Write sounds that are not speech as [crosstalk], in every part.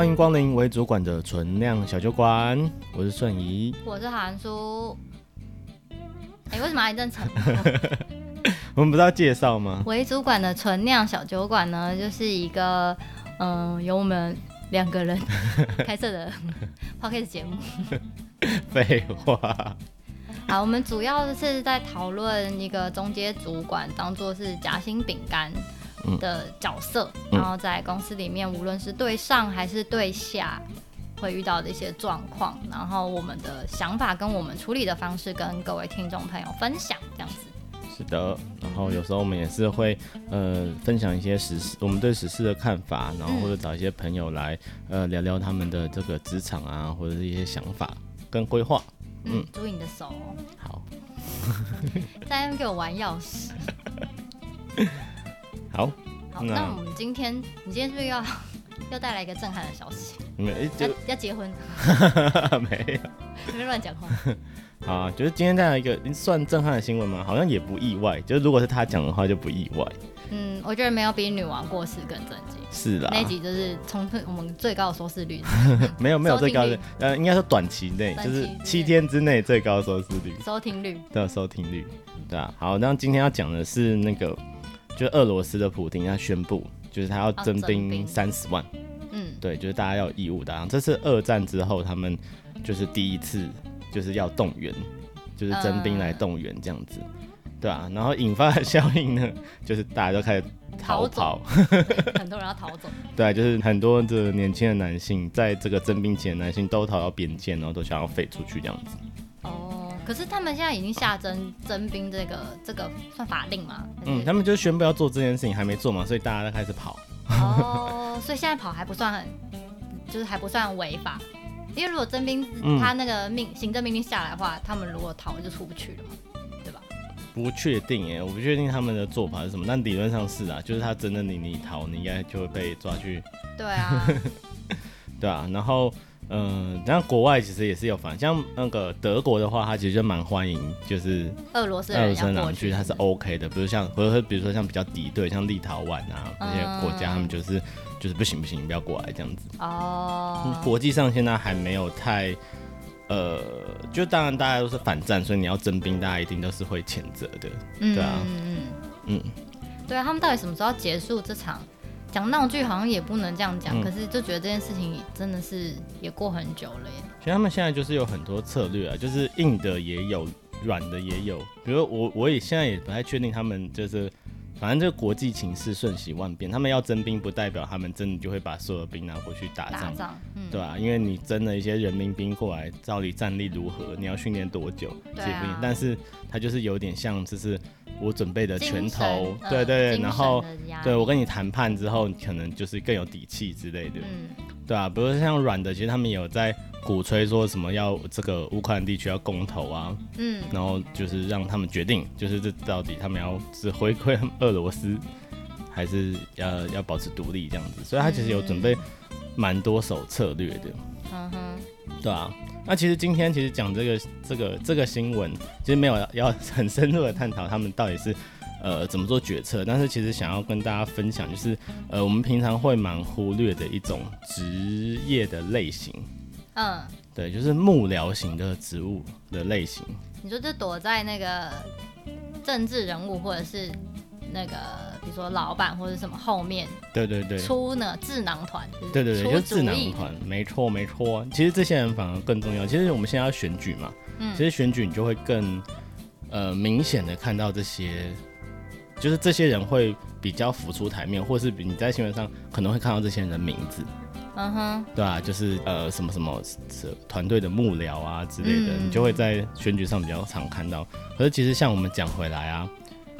欢迎光临为主管的存量小酒馆，我是顺仪，我是韩叔。哎、欸，为什么还一阵沉？[laughs] 我们不是要介绍吗？为主管的存量小酒馆呢，就是一个嗯、呃，由我们两个人开设的 [laughs] podcast 节目。[laughs] 废话。好，我们主要是在讨论一个中阶主管当做是夹心饼干的角色，嗯、然后在公司里面，无论是对上还是对下，会遇到的一些状况，然后我们的想法跟我们处理的方式，跟各位听众朋友分享，这样子。是的，然后有时候我们也是会呃分享一些时事，我们对时事的看法，然后或者找一些朋友来呃聊聊他们的这个职场啊，或者是一些想法跟规划。嗯，注意你的手哦。好，[laughs] 在那边给我玩钥匙。[laughs] 好，好，那，那我们今天，你今天是不是要 [laughs] 要带来一个震撼的消息？没，就要，要结婚？[laughs] 没有，别乱讲话。[laughs] 好啊，就是今天带来一个算震撼的新闻吗？好像也不意外，就是如果是他讲的话，就不意外。嗯，我觉得没有比女王过世更震惊。是的，那集就是冲我们最高的收视率。没有没有最高的，呃，应该说短期内就是七天之内最高收视率。收听率。对，收听率。对啊，好，那今天要讲的是那个，就是俄罗斯的普丁他宣布，就是他要征兵三十万。嗯，对，就是大家要有义务的。这是二战之后他们就是第一次就是要动员，就是征兵来动员这样子。对啊，然后引发的效应呢，[laughs] 就是大家都开始逃跑，[laughs] 很多人要逃走。对啊，就是很多的年轻的男性，在这个征兵前，男性都逃到边界，然后都想要飞出去这样子。哦，可是他们现在已经下征征兵这个这个算法令吗？嗯，他们就宣布要做这件事情，还没做嘛，所以大家都开始跑。哦，所以现在跑还不算很，就是还不算违法，因为如果征兵他那个命、嗯、行政命令下来的话，他们如果逃就出不去了嘛。不确定哎，我不确定他们的做法是什么，但理论上是啊，就是他真的你你逃，你应该就会被抓去。对啊，[laughs] 对啊，然后嗯，然后国外其实也是有反，像那个德国的话，他其实就蛮欢迎，就是俄罗斯人过去，他是 OK 的，比如像，或者说比如说像比较敌对，像立陶宛啊那些国家，他们就是就是不行不行，你不要过来这样子。哦，国际上现在还没有太。呃，就当然大家都是反战，所以你要征兵，大家一定都是会谴责的，对啊，嗯嗯嗯，对啊，他们到底什么时候要结束这场？讲闹剧好像也不能这样讲，嗯、可是就觉得这件事情真的是也过很久了耶。其实他们现在就是有很多策略啊，就是硬的也有，软的也有。比如我我也现在也不太确定他们就是。反正这个国际情势瞬息万变，他们要征兵不代表他们真的就会把所有兵拿过去打仗，打仗嗯、对吧、啊？因为你征了一些人民兵过来，到底战力如何？你要训练多久？对、啊、但是他就是有点像，就是我准备的拳头，呃、对，对对，然后对我跟你谈判之后，可能就是更有底气之类的，嗯、对啊，比如说像软的，其实他们也有在。鼓吹说什么要这个乌克兰地区要公投啊，嗯，然后就是让他们决定，就是这到底他们要是回归俄罗斯，还是要要保持独立这样子，所以他其实有准备蛮多手策略的，嗯哼，对啊，那其实今天其实讲这个这个这个新闻，其实没有要很深入的探讨他们到底是呃怎么做决策，但是其实想要跟大家分享，就是呃我们平常会蛮忽略的一种职业的类型。嗯，对，就是幕僚型的植物的类型。你说就躲在那个政治人物，或者是那个比如说老板或者什么后面？对对对，出呢智囊团。对对对，就智囊团，没错没错。其实这些人反而更重要。其实我们现在要选举嘛，嗯，其实选举你就会更呃明显的看到这些，就是这些人会比较浮出台面，或是比你在新闻上可能会看到这些人的名字。嗯哼，对啊，就是呃什么什么团队的幕僚啊之类的，嗯、你就会在选举上比较常看到。可是其实像我们讲回来啊，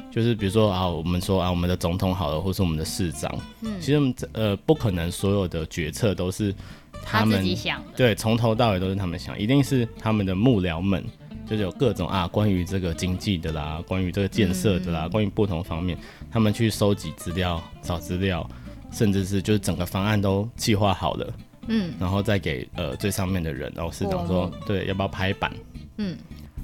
就是比如说啊，我们说啊，我们的总统好了，或是我们的市长，嗯，其实我们呃不可能所有的决策都是他们他想的，对，从头到尾都是他们想，一定是他们的幕僚们，就是有各种啊关于这个经济的啦，关于这个建设的啦，嗯、关于不同方面，他们去收集资料、找资料。甚至是就是整个方案都计划好了，嗯，然后再给呃最上面的人，然后市长说，对，要不要拍板，嗯，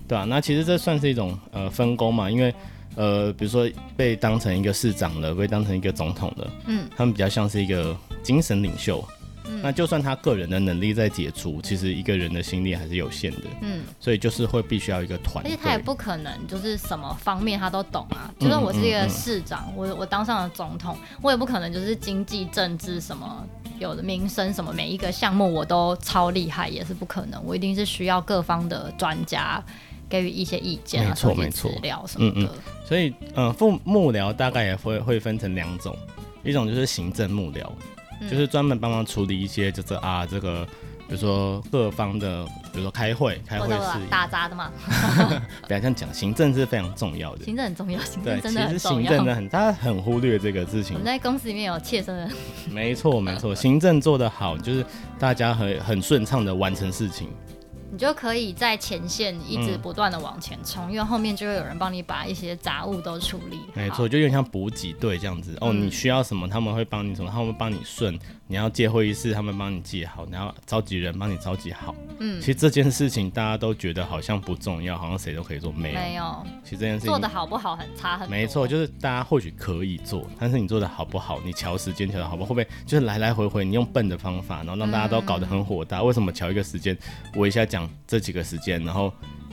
对啊，那其实这算是一种呃分工嘛，因为呃比如说被当成一个市长的，被当成一个总统的，嗯，他们比较像是一个精神领袖，嗯，那就算他个人的能力在解除，其实一个人的心力还是有限的。嗯，所以就是会必须要一个团队，而且他也不可能就是什么方面他都懂啊。就算我是一个市长，嗯嗯嗯、我我当上了总统，我也不可能就是经济、政治什么有的民生什么每一个项目我都超厉害，也是不可能。我一定是需要各方的专家。给予一些意见啊，没错没错，资料什么的。嗯嗯。所以，呃，副幕僚大概也会会分成两种，一种就是行政幕僚，嗯、就是专门帮忙处理一些，就是啊，这个比如说各方的，比如说开会，开会是打杂的嘛。不要这样讲，行政是非常重要的。行政很重要，行政真的很重要。其实行政的很，大家很忽略这个事情。我们在公司里面有切身的。没错没错，行政做得好，就是大家很很顺畅的完成事情。你就可以在前线一直不断的往前冲，嗯、因为后面就会有人帮你把一些杂物都处理。没错，就有点像补给队这样子。哦，你需要什么，他们会帮你什么，他们会帮你顺。你要借会议室，他们帮你借好；你要召集人，帮你召集好。嗯，其实这件事情大家都觉得好像不重要，好像谁都可以做，没有。没有。其实这件事情做的好不好很差很。没错，就是大家或许可以做，但是你做的好不好，你瞧时间瞧的好不好，会不会就是来来回回你用笨的方法，然后让大家都搞得很火大？嗯、为什么瞧一个时间，我一下讲这几个时间，然后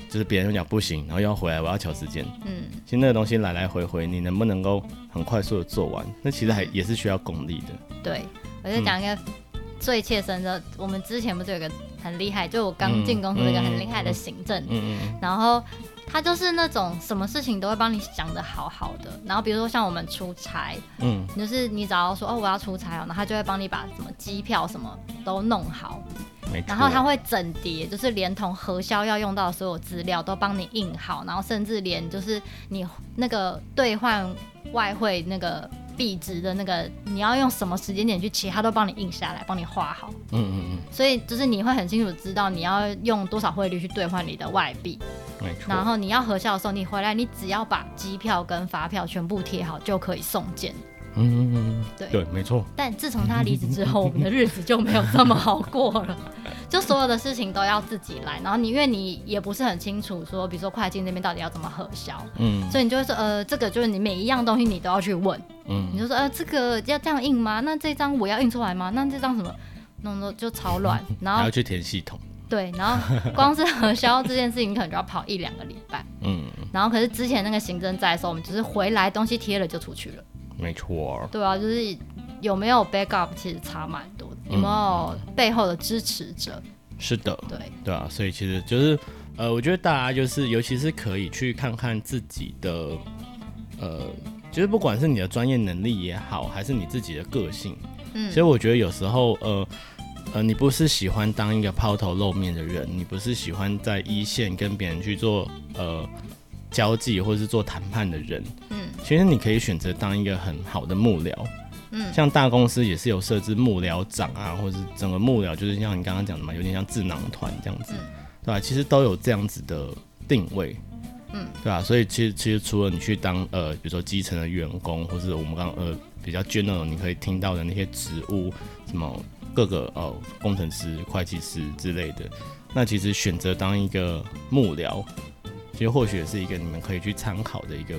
就是别人讲不行，然后又要回来，我要瞧时间。嗯，其实那个东西来来回回，你能不能够很快速的做完？那其实还也是需要功力的。对，我就讲一个。嗯最切身的，我们之前不是有个很厉害，就我刚进公司那个很厉害的行政，嗯嗯嗯、然后他就是那种什么事情都会帮你想的好好的。然后比如说像我们出差，嗯，就是你只要说哦我要出差哦，然后他就会帮你把什么机票什么都弄好，没。然后他会整叠，就是连同核销要用到的所有资料都帮你印好，然后甚至连就是你那个兑换外汇那个。币值的那个，你要用什么时间点去切，他都帮你印下来，帮你画好。嗯嗯嗯。所以就是你会很清楚知道你要用多少汇率去兑换你的外币。没错。然后你要核销的时候，你回来你只要把机票跟发票全部贴好，就可以送件。嗯嗯嗯，对。对，没错。但自从他离职之后，我们的日子就没有这么好过了。[laughs] 就所有的事情都要自己来，然后你因为你也不是很清楚说，比如说会计那边到底要怎么核销，嗯，所以你就会说，呃，这个就是你每一样东西你都要去问，嗯，你就说，呃，这个要这样印吗？那这张我要印出来吗？那这张什么？弄得就超乱，然后还要去填系统，对，然后光是核销这件事情可能就要跑一两个礼拜，嗯，然后可是之前那个行政在的时候，我们只是回来东西贴了就出去了。没错，对啊，就是有没有 backup 其实差蛮多的，有没有背后的支持者？是的，对对啊，所以其实就是呃，我觉得大家就是，尤其是可以去看看自己的呃，其实不管是你的专业能力也好，还是你自己的个性，嗯，所以我觉得有时候呃呃，你不是喜欢当一个抛头露面的人，你不是喜欢在一线跟别人去做呃。交际或者是做谈判的人，嗯，其实你可以选择当一个很好的幕僚，嗯，像大公司也是有设置幕僚长啊，或者是整个幕僚就是像你刚刚讲的嘛，有点像智囊团这样子，嗯、对吧？其实都有这样子的定位，嗯，对吧？所以其实其实除了你去当呃，比如说基层的员工，或是我们刚刚呃比较 general 你可以听到的那些职务，什么各个呃工程师、会计师之类的，那其实选择当一个幕僚。其实或许也是一个你们可以去参考的一个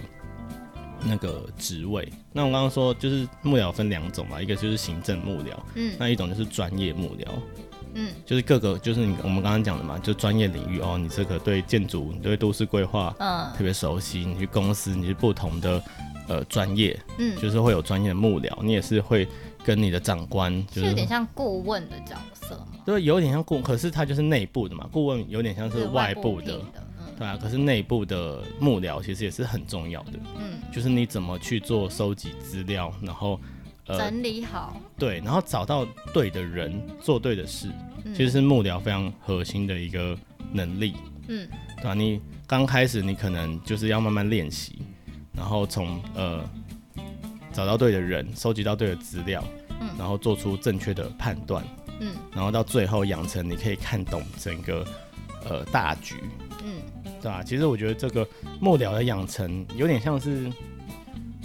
那个职位。那我刚刚说就是幕僚分两种嘛，一个就是行政幕僚，嗯，那一种就是专业幕僚，嗯，就是各个就是你我们刚刚讲的嘛，就专业领域哦，你这个对建筑、你对都市规划，嗯，特别熟悉，你去公司你是不同的呃专业，嗯，就是会有专业的幕僚，你也是会跟你的长官，就是，是有点像顾问的角色嘛，对，有点像顾，可是他就是内部的嘛，顾问有点像是外部的。对啊，可是内部的幕僚其实也是很重要的，嗯，就是你怎么去做收集资料，然后呃整理好，对，然后找到对的人做对的事，嗯，其实是幕僚非常核心的一个能力，嗯，对啊，你刚开始你可能就是要慢慢练习，然后从呃找到对的人，收集到对的资料，嗯，然后做出正确的判断，嗯，然后到最后养成你可以看懂整个呃大局。嗯，对啊？其实我觉得这个幕僚的养成有点像是，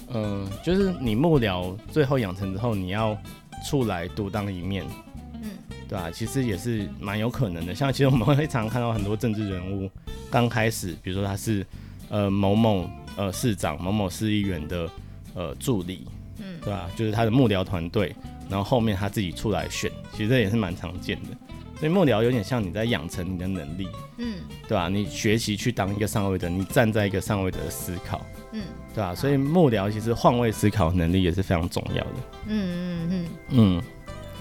嗯、呃，就是你幕僚最后养成之后，你要出来独当一面，嗯，对吧？其实也是蛮有可能的。像其实我们会常看到很多政治人物刚开始，比如说他是呃某某呃市长、某某市议员的呃助理，嗯，对吧？就是他的幕僚团队然后后面他自己出来选，其实这也是蛮常见的。所以幕僚有点像你在养成你的能力，嗯，对吧？你学习去当一个上位者，你站在一个上位者的思考，嗯，对吧？所以幕僚其实换位思考能力也是非常重要的。嗯嗯嗯嗯。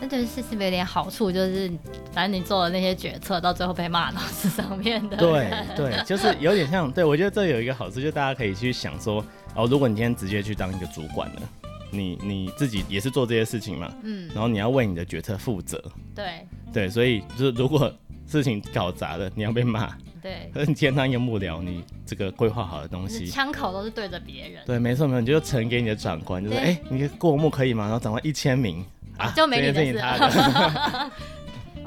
那就是是不是有点好处？就是反正你做的那些决策，到最后被骂到是上面的。对对，就是有点像。对，我觉得这有一个好处，就大家可以去想说，哦，如果你今天直接去当一个主管了。你你自己也是做这些事情嘛，嗯，然后你要为你的决策负责，对。对，所以就是如果事情搞砸了，你要被骂，对。可是你今天当一个幕僚，你这个规划好的东西，枪口都是对着别人，对，没错没错，你就呈给你的长官，就是哎、欸，你过目可以吗？然后长官一签名。啊，就没你的事。[laughs]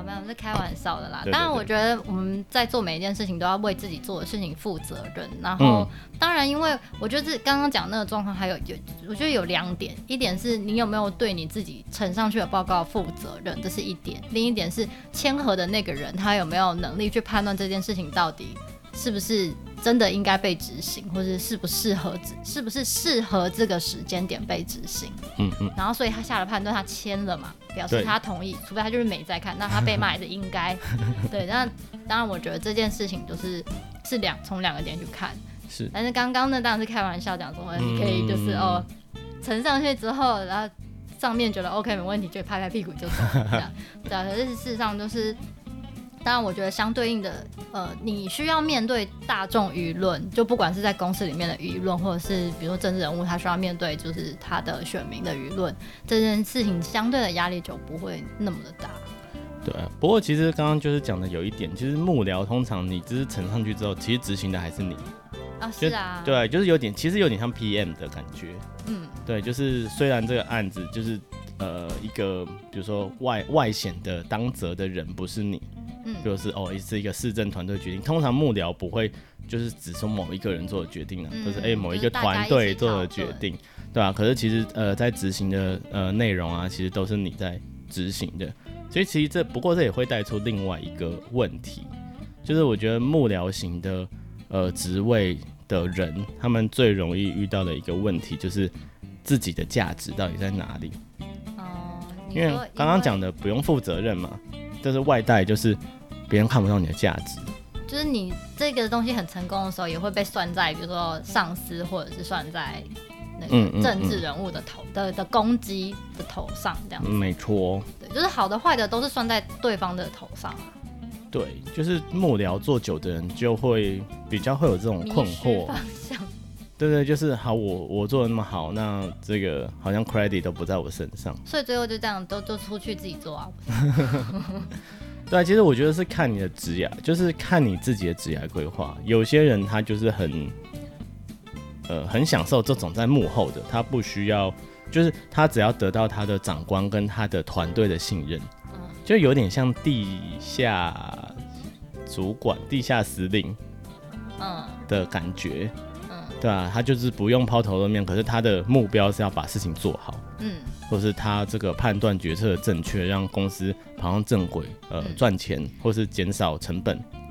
没有，是开玩笑的啦。当然，我觉得我们在做每一件事情都要为自己做的事情负责任。然后，嗯、当然，因为我觉得这刚刚讲那个状况，还有有，我觉得有两点。一点是你有没有对你自己呈上去的报告负责任，这是一点；另一点是签合的那个人他有没有能力去判断这件事情到底是不是。真的应该被执行，或者适不适合，是不是适合这个时间点被执行？嗯嗯。然后，所以他下了判断，他签了嘛，表示他同意，除非他就是没在看，那他被骂也是应该。[laughs] 对，那当然，我觉得这件事情就是是两从两个点去看。是。但是刚刚那当然是开玩笑讲说，你可以就是哦，呈上去之后，然后上面觉得 OK 没问题，就拍拍屁股就走这样。对啊，可是事实上就是。当然，我觉得相对应的，呃，你需要面对大众舆论，就不管是在公司里面的舆论，或者是比如说政治人物，他需要面对就是他的选民的舆论，这件事情相对的压力就不会那么的大。对啊，不过其实刚刚就是讲的有一点，其实幕僚通常你只是呈上去之后，其实执行的还是你。啊，是啊。对，就是有点，其实有点像 PM 的感觉。嗯，对，就是虽然这个案子就是呃一个，比如说外外显的当责的人不是你。嗯，就是哦，是一个市政团队决定。通常幕僚不会就是只从某一个人做的决定啊，嗯、就是哎、欸、某一个团队做的决定，对吧、啊？可是其实呃在执行的呃内容啊，其实都是你在执行的。所以其实这不过这也会带出另外一个问题，就是我觉得幕僚型的呃职位的人，他们最容易遇到的一个问题就是自己的价值到底在哪里？哦，因为刚刚讲的不用负责任嘛。就是外带，就是别人看不到你的价值。就是你这个东西很成功的时候，也会被算在，比如说上司，或者是算在那个政治人物的头的、嗯嗯嗯、的攻击的头上，这样子。没错。对，就是好的坏的都是算在对方的头上。对，就是幕僚做久的人就会比较会有这种困惑。对对，就是好，我我做的那么好，那这个好像 credit 都不在我身上，所以最后就这样都都出去自己做啊。[laughs] 对，其实我觉得是看你的职业，就是看你自己的职业规划。有些人他就是很呃很享受这种在幕后的，他不需要，就是他只要得到他的长官跟他的团队的信任，就有点像地下主管、地下司令，嗯的感觉。对啊，他就是不用抛头露面，可是他的目标是要把事情做好，嗯，或是他这个判断决策的正确，让公司跑上正轨，呃，赚、嗯、钱或是减少成本，嗯，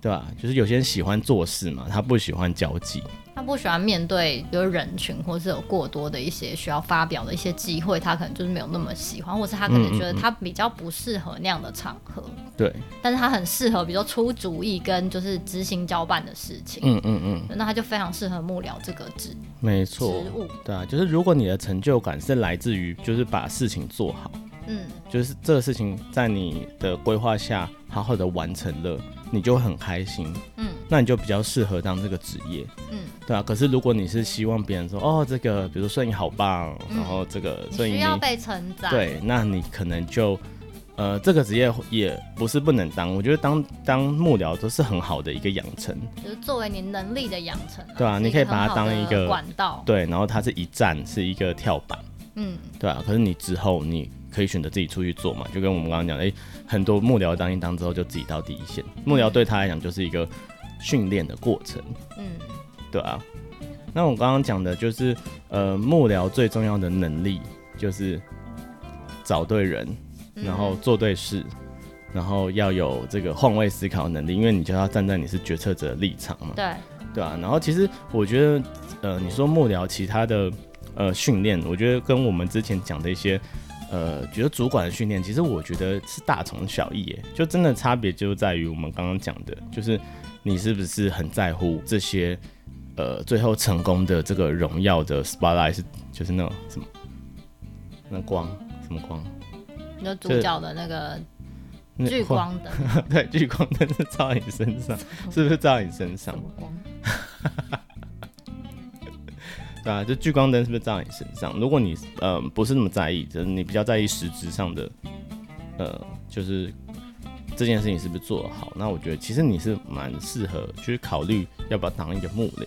对吧？就是有些人喜欢做事嘛，他不喜欢交际。他不喜欢面对有人群，或是有过多的一些需要发表的一些机会，他可能就是没有那么喜欢，或是他可能觉得他比较不适合那样的场合。对、嗯嗯嗯，但是他很适合，比如说出主意跟就是执行交办的事情。嗯嗯嗯，那他就非常适合幕僚这个职。没错，职务。对啊，就是如果你的成就感是来自于就是把事情做好，嗯，就是这个事情在你的规划下好好的完成了，你就很开心。嗯。那你就比较适合当这个职业，嗯，对啊。可是如果你是希望别人说，哦，这个比如说摄影好棒，嗯、然后这个摄影需要被称赞，对，那你可能就，呃，这个职业也不是不能当。我觉得当当幕僚都是很好的一个养成，就是作为你能力的养成，对啊，你可以把它当一个管道，对，然后它是一站，是一个跳板，嗯，对啊。可是你之后你可以选择自己出去做嘛，就跟我们刚刚讲，哎，很多幕僚当一当之后就自己到第一线，幕僚对他来讲就是一个。训练的过程，嗯，对啊。那我刚刚讲的就是，呃，幕僚最重要的能力就是找对人，然后做对事，嗯、然后要有这个换位思考能力，因为你就要站在你是决策者的立场嘛，对，对啊。然后其实我觉得，呃，你说幕僚其他的呃训练，我觉得跟我们之前讲的一些呃，觉得主管的训练，其实我觉得是大同小异耶，就真的差别就在于我们刚刚讲的，就是你是不是很在乎这些，呃，最后成功的这个荣耀的 spotlight 是就是那种什么，那光什么光？你的主角的那个聚光灯，[laughs] 对，聚光灯是照你身上，是不是照你身上？光对啊，就聚光灯是不是照在你身上？如果你呃不是那么在意，就是你比较在意实质上的，呃，就是这件事情是不是做得好？那我觉得其实你是蛮适合去考虑要不要当一个幕僚。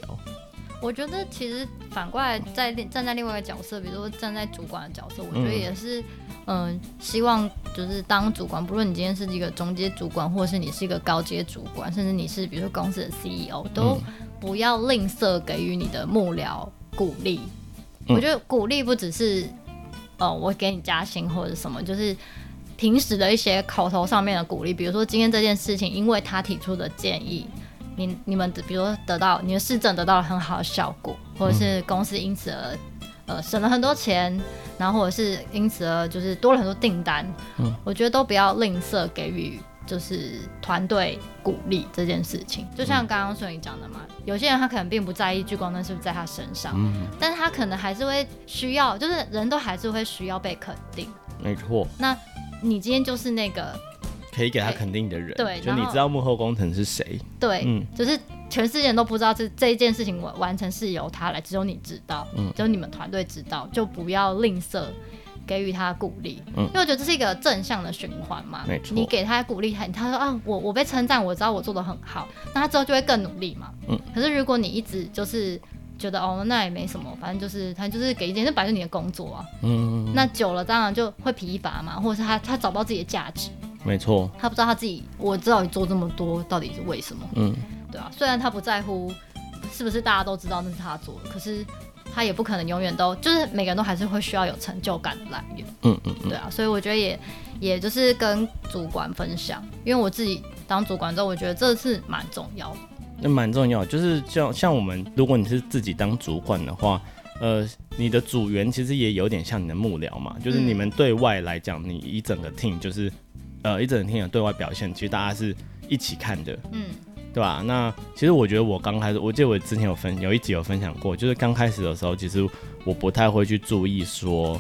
我觉得其实反过来在站在另外一个角色，比如说站在主管的角色，我觉得也是嗯、呃，希望就是当主管，不论你今天是一个中阶主管，或者是你是一个高阶主管，甚至你是比如说公司的 CEO，都不要吝啬给予你的幕僚。鼓励，我觉得鼓励不只是，呃，我给你加薪或者什么，就是平时的一些口头上面的鼓励，比如说今天这件事情，因为他提出的建议，你你们比如说得到你的市政得到了很好的效果，或者是公司因此而呃省了很多钱，然后或者是因此而就是多了很多订单，嗯，我觉得都不要吝啬给予。就是团队鼓励这件事情，就像刚刚顺颖讲的嘛，嗯、有些人他可能并不在意聚光灯是不是在他身上，嗯、但是他可能还是会需要，就是人都还是会需要被肯定。没错。那你今天就是那个可以给他肯定的人，对，就你知道幕后工程是谁？对，嗯，就是全世界人都不知道这这一件事情完完成是由他来，只有你知道，嗯，只有你们团队知道，就不要吝啬。给予他鼓励，嗯，因为我觉得这是一个正向的循环嘛。没错，你给他鼓励，他他说啊，我我被称赞，我知道我做的很好，那他之后就会更努力嘛。嗯，可是如果你一直就是觉得哦，那也没什么，反正就是他就是给一件，这本来就你的工作啊。嗯，那久了当然就会疲乏嘛，或者是他他找不到自己的价值。没错，他不知道他自己，我知道你做这么多到底是为什么？嗯，对啊，虽然他不在乎是不是大家都知道那是他做的，可是。他也不可能永远都就是每个人都还是会需要有成就感的来源，嗯嗯，对啊，所以我觉得也也就是跟主管分享，因为我自己当主管之后，我觉得这是蛮重要的。那蛮重要，就是像像我们，如果你是自己当主管的话，呃，你的组员其实也有点像你的幕僚嘛，就是你们对外来讲，你一整个 team 就是呃一整个 team 的对外表现，其实大家是一起看的，嗯。对吧？那其实我觉得我刚开始，我记得我之前有分有一集有分享过，就是刚开始的时候，其实我不太会去注意说，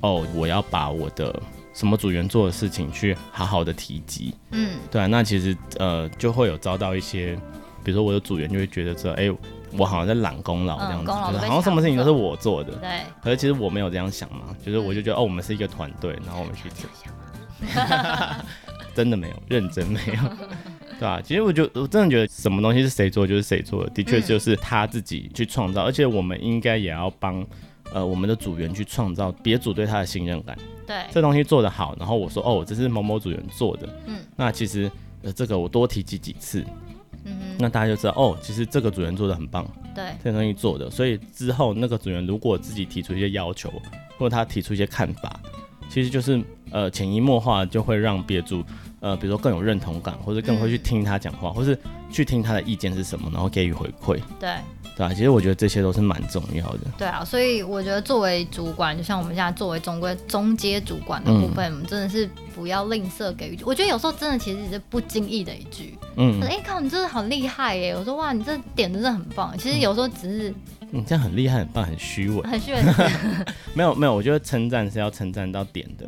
哦，我要把我的什么组员做的事情去好好的提及。嗯，对啊。那其实呃就会有遭到一些，比如说我的组员就会觉得说，哎，我好像在揽功劳这样子，嗯、就是好像什么事情都是我做的。对。可是其实我没有这样想嘛，就是我就觉得、嗯、哦，我们是一个团队，然后我们去做。[laughs] 真的没有，认真没有。对吧？其实我就我真的觉得什么东西是谁做就是谁做的，的确就是他自己去创造，嗯、而且我们应该也要帮呃我们的组员去创造别组对他的信任感。对，这东西做得好，然后我说哦，这是某某组员做的，嗯，那其实呃这个我多提及几次，嗯，那大家就知道哦，其实这个组员做的很棒，对，这个东西做的，所以之后那个组员如果自己提出一些要求，或者他提出一些看法，其实就是呃潜移默化就会让别组。呃，比如说更有认同感，或者更会去听他讲话，嗯、或是去听他的意见是什么，然后给予回馈。对，对啊，其实我觉得这些都是蛮重要的。对啊，所以我觉得作为主管，就像我们现在作为中规中阶主管的部分，嗯、我们真的是不要吝啬给予。我觉得有时候真的其实是不经意的一句，嗯，哎、欸、靠，你真的好厉害耶！我说哇，你这点真的很棒。其实有时候只是，你、嗯、这样很厉害、很棒、很虚伪，很虚伪。[laughs] 没有没有，我觉得称赞是要称赞到点的。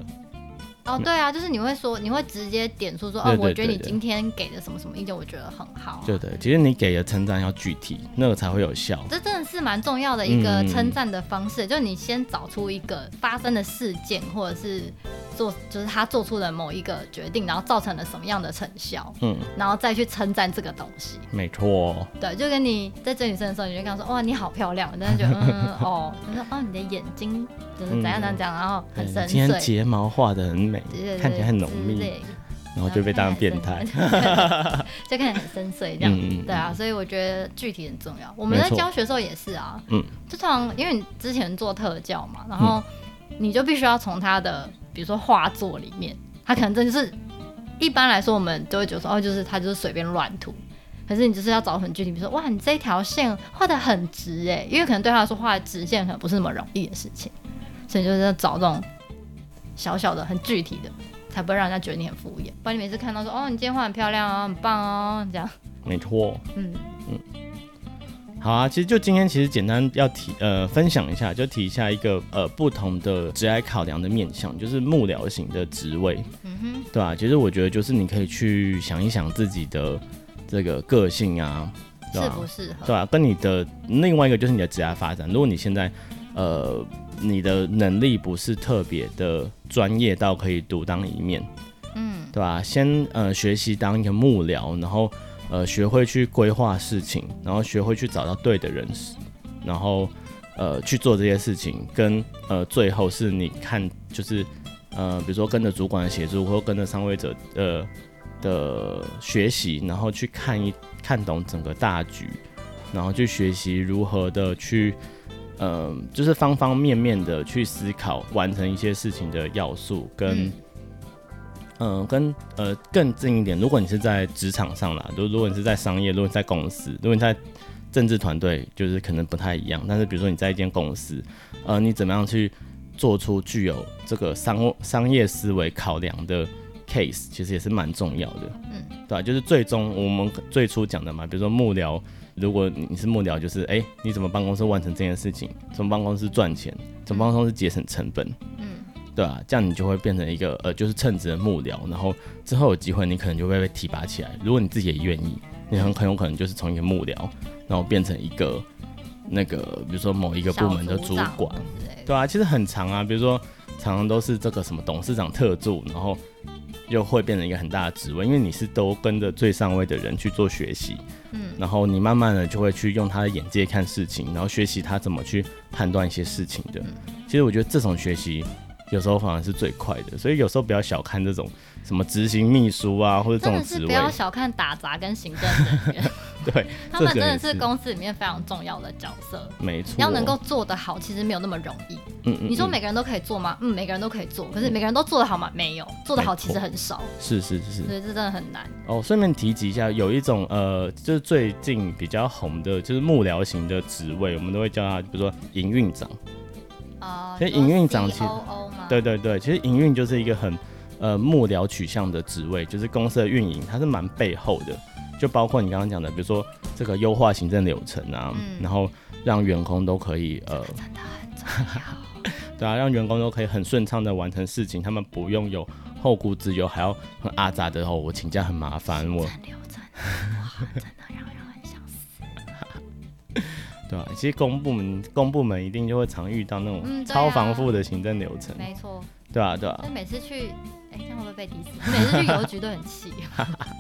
哦，对啊，就是你会说，你会直接点出说，哦，我觉得你今天给的什么什么意见，我觉得很好啊。对对，其实你给的称赞要具体，那个才会有效。这真的是蛮重要的一个称赞的方式，嗯，就是你先找出一个发生的事件，或者是。做就是他做出了某一个决定，然后造成了什么样的成效，嗯，然后再去称赞这个东西，没错，对，就跟你在追女生的时候，你就跟他说，哇，你好漂亮，但是觉得，嗯，哦，你说，哦，你的眼睛就是怎样怎样，然后很深邃，今天睫毛画的很美，看起来很浓密，然后就被当变态，[laughs] 就看起来很深邃这样，对啊，所以我觉得具体很重要。我们在教学的时候也是啊，嗯，就常因为你之前做特教嘛，然后你就必须要从他的。比如说画作里面，他可能真的是一般来说，我们都会觉得说，哦，就是他就是随便乱涂。可是你就是要找很具体，比如说，哇，你这条线画的很直哎，因为可能对他来说画直线可能不是那么容易的事情，所以就是要找这种小小的、很具体的，才不会让人家觉得你很敷衍。不然你每次看到说，哦，你今天画很漂亮哦，很棒哦，这样。没错。嗯嗯。好啊，其实就今天其实简单要提呃分享一下，就提一下一个呃不同的职涯考量的面向，就是幕僚型的职位。嗯哼。对啊，其实我觉得就是你可以去想一想自己的这个个性啊。适不适合？对啊，跟你的另外一个就是你的职业发展。如果你现在，呃，你的能力不是特别的专业到可以独当一面，嗯，对吧？先呃学习当一个幕僚，然后呃学会去规划事情，然后学会去找到对的人，然后呃去做这些事情。跟呃最后是你看就是呃比如说跟着主管的协助，或跟着上位者呃。的学习，然后去看一看懂整个大局，然后去学习如何的去，嗯、呃，就是方方面面的去思考完成一些事情的要素，跟，嗯、呃，跟呃更近一点，如果你是在职场上啦，如如果你是在商业，如果你在公司，如果你在政治团队，就是可能不太一样。但是比如说你在一间公司，呃，你怎么样去做出具有这个商商业思维考量的？case 其实也是蛮重要的，嗯，对啊？就是最终我们最初讲的嘛，比如说幕僚，如果你是幕僚，就是哎、欸，你怎么办公室完成这件事情？怎么办公室赚钱？怎么帮公司节省成本？嗯，对啊？这样你就会变成一个呃，就是称职的幕僚，然后之后有机会你可能就会被提拔起来。如果你自己也愿意，你很很有可能就是从一个幕僚，然后变成一个那个，比如说某一个部门的主管，对啊，其实很长啊，比如说常常都是这个什么董事长特助，然后。又会变成一个很大的职位，因为你是都跟着最上位的人去做学习，嗯，然后你慢慢的就会去用他的眼界看事情，然后学习他怎么去判断一些事情的。其实我觉得这种学习有时候反而是最快的，所以有时候不要小看这种什么执行秘书啊，或者这种职位，不要小看打杂跟行政人员。[laughs] 对，[laughs] 他们真的是公司里面非常重要的角色，没错。要能够做得好，其实没有那么容易。嗯嗯。你说每个人都可以做吗？嗯，每个人都可以做，可是每个人都做得好吗？没有，做得好其实很少。是是是，所以这真的很难。哦，顺便提及一下，有一种呃，就是最近比较红的，就是幕僚型的职位，我们都会叫他，比如说营运长。啊。所以营运长其实，对对对，其实营运就是一个很呃幕僚取向的职位，就是公司的运营，它是蛮背后的。就包括你刚刚讲的，比如说这个优化行政流程啊，嗯、然后让员工都可以呃，真的很重要，[laughs] 对啊，让员工都可以很顺畅的完成事情，他们不用有后顾之忧，还要很阿杂的哦，我请假很麻烦，我流程对啊，其实公部门公部门一定就会常遇到那种超繁复的行政流程，没错，对啊对啊，所以每次去，哎，这样会不会被 diss？[laughs] 每次去邮局都很气。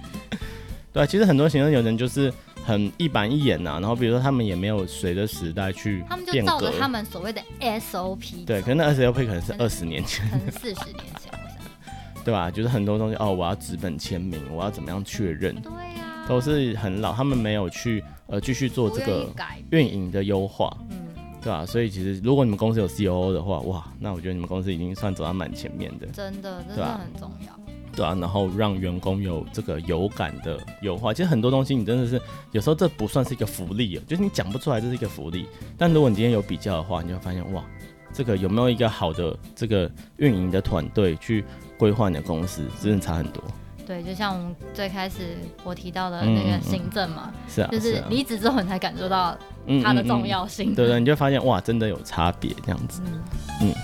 [laughs] 对啊，其实很多行政流程就是很一板一眼呐、啊，然后比如说他们也没有随着时代去他们就照着他们所谓的 SOP。对，可能那 SOP 可能是二十年前，可能四十年前，我想。[laughs] 对吧？就是很多东西哦，我要纸本签名，我要怎么样确认？对呀、啊，都是很老，他们没有去呃继续做这个运营的优化，嗯，对吧？所以其实如果你们公司有 COO 的话，哇，那我觉得你们公司已经算走到蛮前面的，真的，真的很重要。对啊，然后让员工有这个有感的优化，其实很多东西你真的是有时候这不算是一个福利啊，就是你讲不出来这是一个福利。但如果你今天有比较的话，你就会发现哇，这个有没有一个好的这个运营的团队去规划你的公司，真的差很多。对，就像我们最开始我提到的那个行政嘛，嗯嗯、是啊，就是离职之后你才感受到它的重要性。对对，你就发现哇，真的有差别这样子，嗯。嗯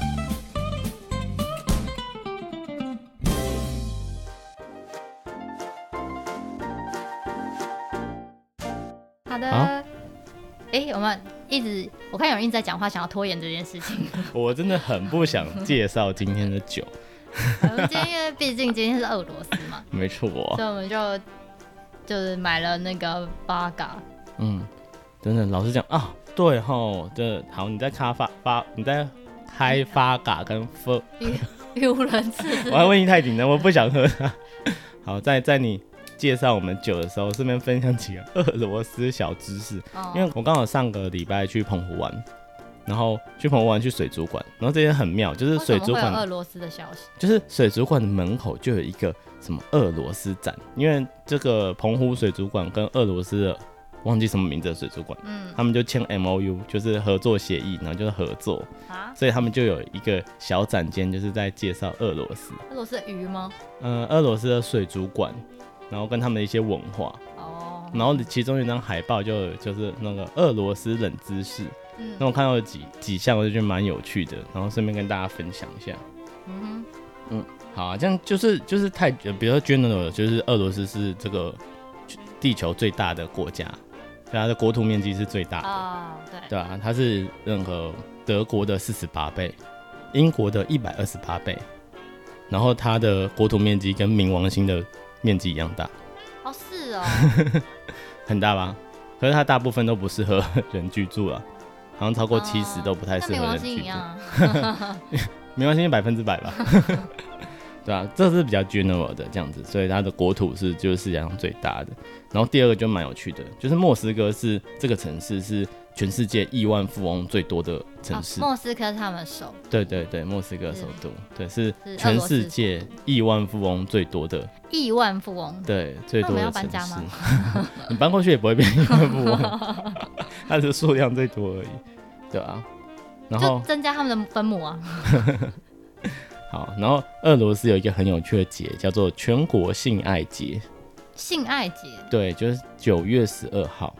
我们一直我看有人一直在讲话，想要拖延这件事情。[laughs] 我真的很不想介绍今天的酒。[laughs] 我们今天因为毕竟今天是俄罗斯嘛，没错，所以我们就就是买了那个八嘎。嗯，真的，老实讲啊，对吼，这，好，你在开发发，你在开发嘎跟发，语无伦次。我还问你太紧张，我不想喝它。[laughs] 好，在在你。介绍我们酒的时候，顺便分享几个俄罗斯小知识。Oh. 因为我刚好上个礼拜去澎湖玩，然后去澎湖玩去水族馆，然后这些很妙，就是水族馆俄罗斯的消息，就是水族馆的门口就有一个什么俄罗斯展，因为这个澎湖水族馆跟俄罗斯的忘记什么名字的水族馆，嗯，他们就签 M O U，就是合作协议，然后就是合作，啊，所以他们就有一个小展间，就是在介绍俄罗斯。俄罗斯的鱼吗？嗯，俄罗斯的水族馆，然后跟他们的一些文化，哦，然后其中一张海报就就是那个俄罗斯冷知识，嗯，那我看到有几几项，我就觉得蛮有趣的，然后顺便跟大家分享一下，嗯哼，嗯，好啊，这样就是就是太，比如说 general，就是俄罗斯是这个地球最大的国家。它的国土面积是最大的，oh, 对对啊，它是任何德国的四十八倍，英国的一百二十八倍，然后它的国土面积跟冥王星的面积一样大。哦、oh,，是哦，[laughs] 很大吧？可是它大部分都不适合 [laughs] 人居住啊，好像超过七十都不太适合人居住。冥王星百分之百吧。[laughs] 对啊，这是比较 general 的这样子，所以它的国土是就是世界上最大的。然后第二个就蛮有趣的，就是莫斯科是这个城市是全世界亿万富翁最多的城市。哦、莫斯科是他们首。对对对，莫斯科首都，对是全世界亿万富翁最多的。亿万富翁。对，最多的城市。搬家吗？[laughs] 你搬过去也不会变亿万富翁，[laughs] 它是数量最多而已，对啊。然后增加他们的分母啊。[laughs] 好，然后俄罗斯有一个很有趣的节，叫做全国性爱节。性爱节？对，就是九月十二号。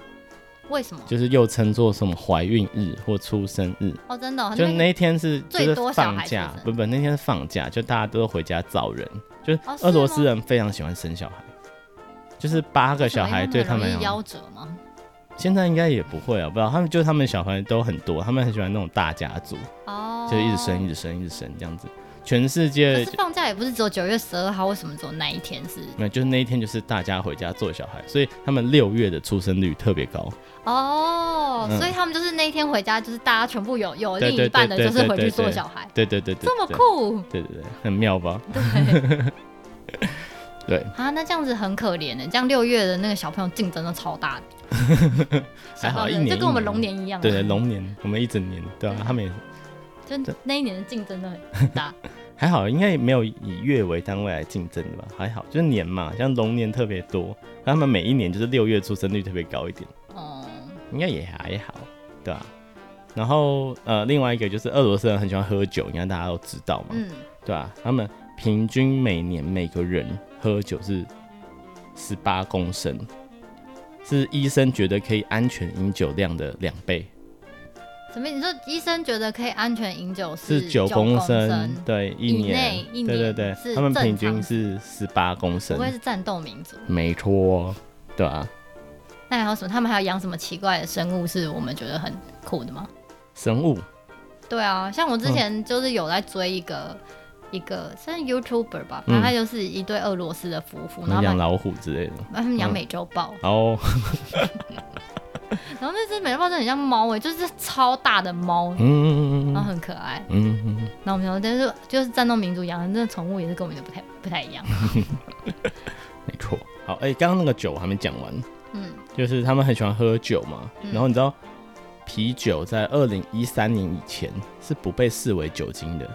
为什么？就是又称作什么怀孕日或出生日。哦，真的、哦。就那一天是最多放假，不不，那天是放假，就大家都回家找人。就是俄罗斯人非常喜欢生小孩，就是八个小孩对他们夭折吗？现在应该也不会啊，不知道他们就他们小孩都很多，他们很喜欢那种大家族，哦，就一直生，一直生，一直生这样子。全世界放假也不是只有九月十二号，为什么只有那一天是？没有，就是那一天就是大家回家做小孩，所以他们六月的出生率特别高。哦、嗯，所以他们就是那一天回家，就是大家全部有有另一半的，就是回去做小孩。对对对对，这么酷。对对对，很妙吧？对。对啊，那这样子很可怜的，这样六月的那个小朋友竞争都超大的。[laughs] 还好一年，就跟我们龙年一样。对对，龙年我们一整年，对啊，他们也。就那一年的竞争都很大，[laughs] 还好应该也没有以月为单位来竞争的吧？还好就是年嘛，像龙年特别多，他们每一年就是六月出生率特别高一点，哦、嗯，应该也还好，对吧、啊？然后呃，另外一个就是俄罗斯人很喜欢喝酒，应该大家都知道嘛，嗯，对吧、啊？他们平均每年每个人喝酒是十八公升，是医生觉得可以安全饮酒量的两倍。什么？你说医生觉得可以安全饮酒是九公升？对，一年，一年，对对对，他们平均是十八公升。不会是战斗民族？没错，对啊。那还有什么？他们还有养什么奇怪的生物是我们觉得很酷的吗？生物？对啊，像我之前就是有在追一个、嗯、一个算 YouTuber 吧，反正他就是一对俄罗斯的夫妇，然后养老虎之类的，他们养美洲豹。哦。[laughs] 然后那只美洲豹真的很像猫哎，就是超大的猫，嗯嗯嗯，然后很可爱，嗯嗯嗯。然后我们说，但是就是战斗民族养的那宠物也是跟我们的不太不太一样。[laughs] 没错。好，哎、欸，刚刚那个酒还没讲完，嗯，就是他们很喜欢喝酒嘛。嗯、然后你知道，啤酒在二零一三年以前是不被视为酒精的。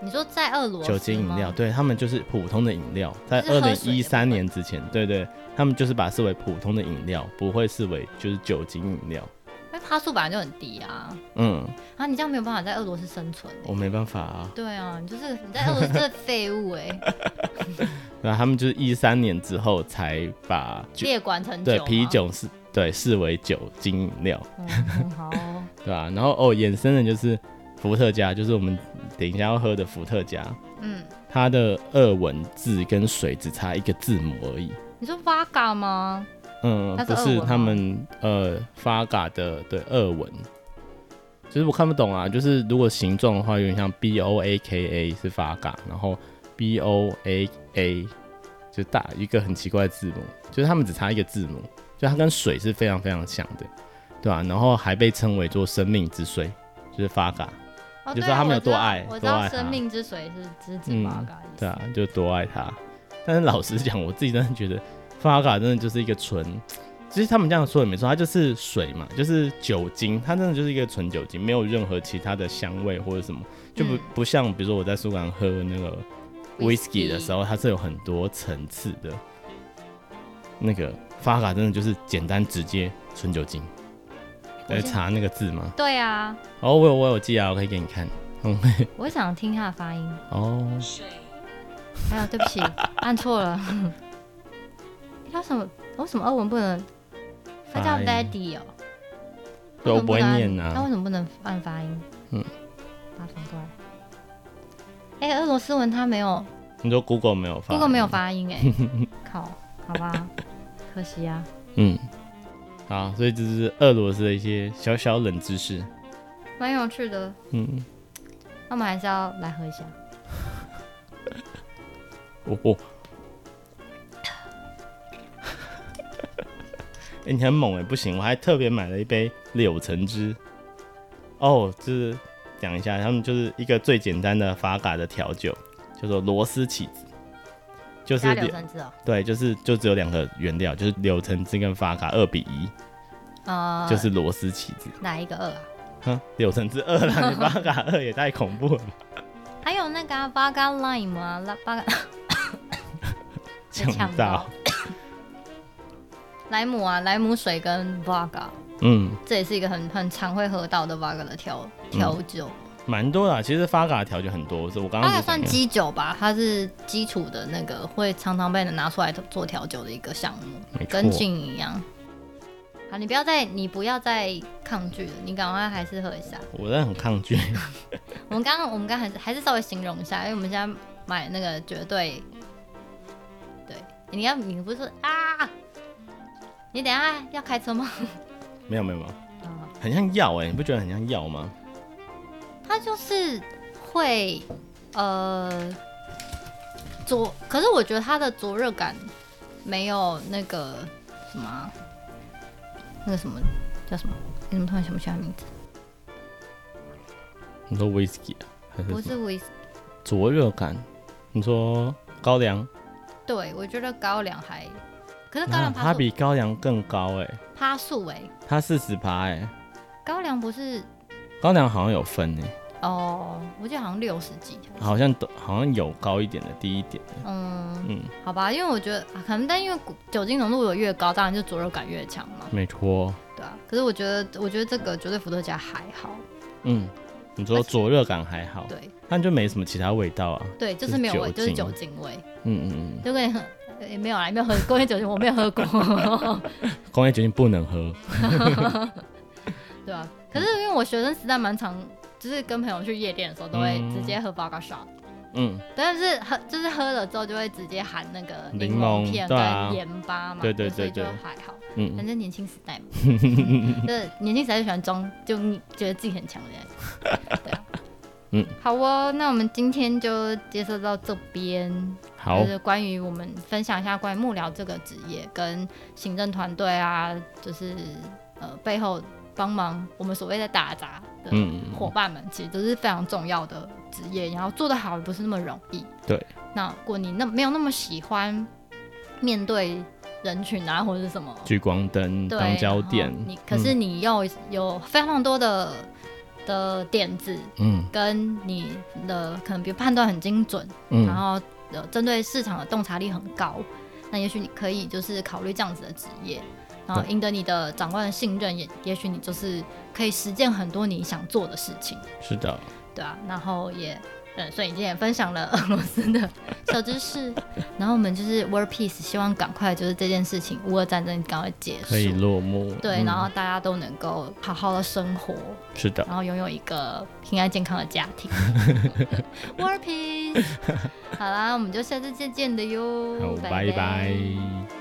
你说在俄罗斯酒精饮料，对他们就是普通的饮料，在二零一三年之前，对，对对，他们就是把它视为普通的饮料，不会视为就是酒精饮料。因为趴数本来就很低啊。嗯。啊，你这样没有办法在俄罗斯生存。我没办法啊。对啊，你就是你在俄罗斯是废物哎、欸。[laughs] 对啊，他们就是一三年之后才把列管成对啤酒是对视为酒精饮料。嗯，好。[laughs] 对啊，然后哦，衍生的就是。伏特加就是我们等一下要喝的伏特加，嗯，它的俄文字跟水只差一个字母而已。你说 Vodka 吗？嗯，不是他们呃 Vodka 的对俄文，其实我看不懂啊。就是如果形状的话，有点像 B O A K A 是 Vodka，然后 B O A A 就大一个很奇怪的字母，就是他们只差一个字母，就它跟水是非常非常像的，对吧、啊？然后还被称为做生命之水，就是就说他们有多爱，我知道生命之水是指指发嘎，对啊，就多爱他。但是老实讲，我自己真的觉得发卡真的就是一个纯，其实他们这样说也没错，它就是水嘛，就是酒精，它真的就是一个纯酒精，没有任何其他的香味或者什么，就不不像比如说我在苏格兰喝那个 whisky 的时候，它是有很多层次的。那个发卡真的就是简单直接。纯酒精。来查那个字吗？对啊。哦，我有我有记啊，我可以给你看。嗯，[laughs] 我想听他的发音。哦。还有，对不起，按错了。他什么？为什么俄文不能？他叫 Daddy 哦。对，我不会念啊。他为什么不能按发音？嗯。把它反过来。哎、欸，俄罗斯文它没有。你说 Google 没有发？Google 没有发音哎。[laughs] 靠，好吧，可惜啊。嗯。好，所以这是俄罗斯的一些小小冷知识，蛮有趣的。嗯。那我们还是要来喝一下。[laughs] 哦哦。[laughs] 哎、欸，你很猛哎，不行，我还特别买了一杯柳橙汁。哦，就是讲一下，他们就是一个最简单的法嘎的调酒，叫做螺丝起子，就是柳橙汁哦。对，就是就只有两个原料，就是柳橙汁跟法卡二比一。呃，就是螺丝起子。哪一个二啊？哼，柳橙汁二啦，你法嘎二也太恐怖了。[laughs] 还有那个法嘎 lime 啊，拉法嘎。抢到。[coughs] 莱姆啊，莱姆水跟 Vodka，嗯，这也是一个很很常会喝到的 Vodka 的调调酒，蛮、嗯、多的。其实 Vodka 调酒很多，是我刚刚。它算基酒吧，它是基础的那个会常常被人拿出来做调酒的一个项目，跟酒一样。好，你不要再你不要再抗拒了，你赶快还是喝一下。我在很抗拒。[laughs] 我们刚刚我们刚还是还是稍微形容一下，因为我们现在买那个绝对，对，你要你不是啊？你等下要开车吗？没有没有没有，很像药哎、欸，你不觉得很像药吗？它就是会呃灼，可是我觉得它的灼热感没有那个什么，那个什么叫什么？你怎么突然想不起来名字？你说威士忌啊？还是不是威士？灼热感？你说高粱？对，我觉得高粱还。可是高粱它比高粱更高哎、欸，趴数哎，它四十趴哎，高粱不是，高粱好像有分哎、欸，哦，我记得好像六十几，好像都好像有高一点的，低一点的，嗯嗯，好吧，因为我觉得、啊、可能但因为酒精浓度有越高，当然就灼热感越强嘛，没错，对啊，可是我觉得我觉得这个绝对伏特加还好，嗯，你说灼热感还好，对，但就没什么其他味道啊，对，就是没有味，就是酒精味，嗯嗯嗯，就跟你。也没有啊，没有喝工业酒精，我没有喝过。[laughs] 工业酒精不能喝，[laughs] 对啊，可是因为我学生时代蛮常，就是跟朋友去夜店的时候，都会直接喝 vodka shot。嗯，但是喝就是喝了之后，就会直接含那个柠檬片跟盐巴嘛，对对对，就还好。嗯，反正年轻时代嘛，[laughs] 就是年轻时代就喜欢装，就觉得自己很强的样子。[laughs] 对啊。嗯，好哦，那我们今天就介绍到这边。好，就是关于我们分享一下关于幕僚这个职业跟行政团队啊，就是呃背后帮忙我们所谓的打杂的伙伴们，其实都是非常重要的职业，然后做得好也不是那么容易。对，那如果你那没有那么喜欢面对人群啊，或者是什么聚光灯当焦点，你可是你又有非常多的。的点子，嗯，跟你的可能比如判断很精准，嗯，然后呃针对市场的洞察力很高，那也许你可以就是考虑这样子的职业，然后赢得你的长官的信任，也也许你就是可以实践很多你想做的事情。是的，对啊，然后也。嗯，所以你今天也分享了俄罗斯的小知识，[laughs] 然后我们就是 World Peace，希望赶快就是这件事情，乌俄战争赶快结束，可以落幕。对，然后大家都能够好好的生活。是的，然后拥有一个平安健康的家庭。[laughs] World Peace，[laughs] 好啦，我们就下次再见的哟。好，拜拜。拜拜。